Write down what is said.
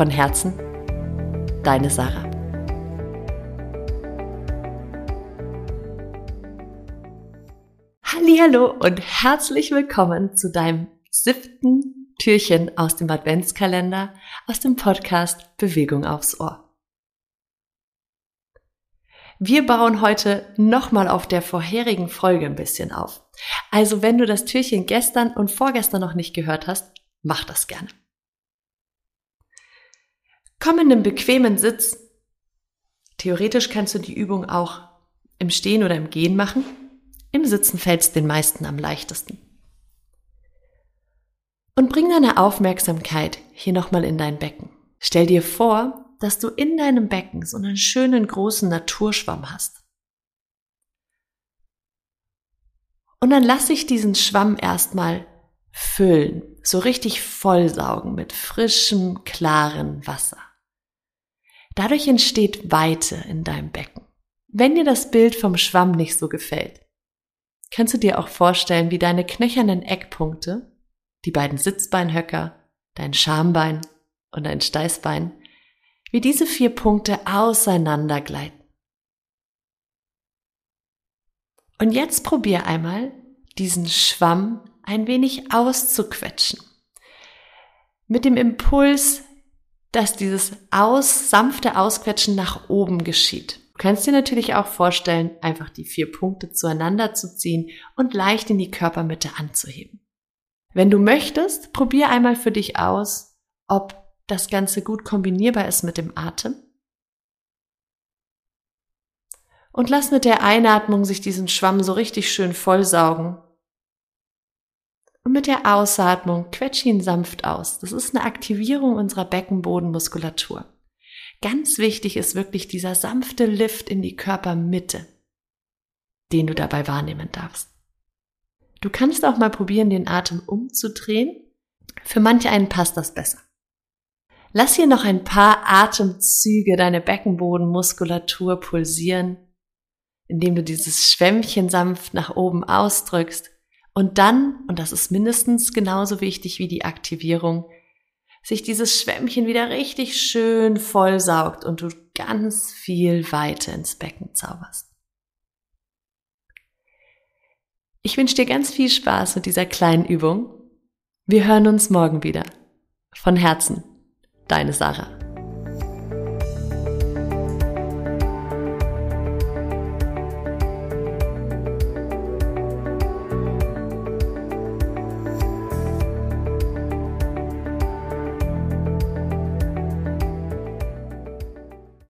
Von Herzen, deine Sarah. Hallo und herzlich willkommen zu deinem siebten Türchen aus dem Adventskalender aus dem Podcast Bewegung aufs Ohr. Wir bauen heute nochmal auf der vorherigen Folge ein bisschen auf. Also wenn du das Türchen gestern und vorgestern noch nicht gehört hast, mach das gerne. Komm in einen bequemen Sitz. Theoretisch kannst du die Übung auch im Stehen oder im Gehen machen. Im Sitzen fällt es den meisten am leichtesten. Und bring deine Aufmerksamkeit hier nochmal in dein Becken. Stell dir vor, dass du in deinem Becken so einen schönen großen Naturschwamm hast. Und dann lass ich diesen Schwamm erstmal füllen, so richtig vollsaugen mit frischem, klaren Wasser. Dadurch entsteht Weite in deinem Becken. Wenn dir das Bild vom Schwamm nicht so gefällt, kannst du dir auch vorstellen, wie deine knöchernen Eckpunkte, die beiden Sitzbeinhöcker, dein Schambein und dein Steißbein, wie diese vier Punkte auseinandergleiten. Und jetzt probier einmal, diesen Schwamm ein wenig auszuquetschen. Mit dem Impuls, dass dieses aus, sanfte Ausquetschen nach oben geschieht. Du kannst dir natürlich auch vorstellen, einfach die vier Punkte zueinander zu ziehen und leicht in die Körpermitte anzuheben. Wenn du möchtest, probier einmal für dich aus, ob das Ganze gut kombinierbar ist mit dem Atem. Und lass mit der Einatmung sich diesen Schwamm so richtig schön vollsaugen und mit der Ausatmung quetsch ihn sanft aus. Das ist eine Aktivierung unserer Beckenbodenmuskulatur. Ganz wichtig ist wirklich dieser sanfte Lift in die Körpermitte, den du dabei wahrnehmen darfst. Du kannst auch mal probieren, den Atem umzudrehen. Für manche einen passt das besser. Lass hier noch ein paar Atemzüge deine Beckenbodenmuskulatur pulsieren, indem du dieses Schwämmchen sanft nach oben ausdrückst und dann, und das ist mindestens genauso wichtig wie die Aktivierung, sich dieses Schwämmchen wieder richtig schön vollsaugt und du ganz viel Weite ins Becken zauberst. Ich wünsche dir ganz viel Spaß mit dieser kleinen Übung. Wir hören uns morgen wieder. Von Herzen, deine Sarah.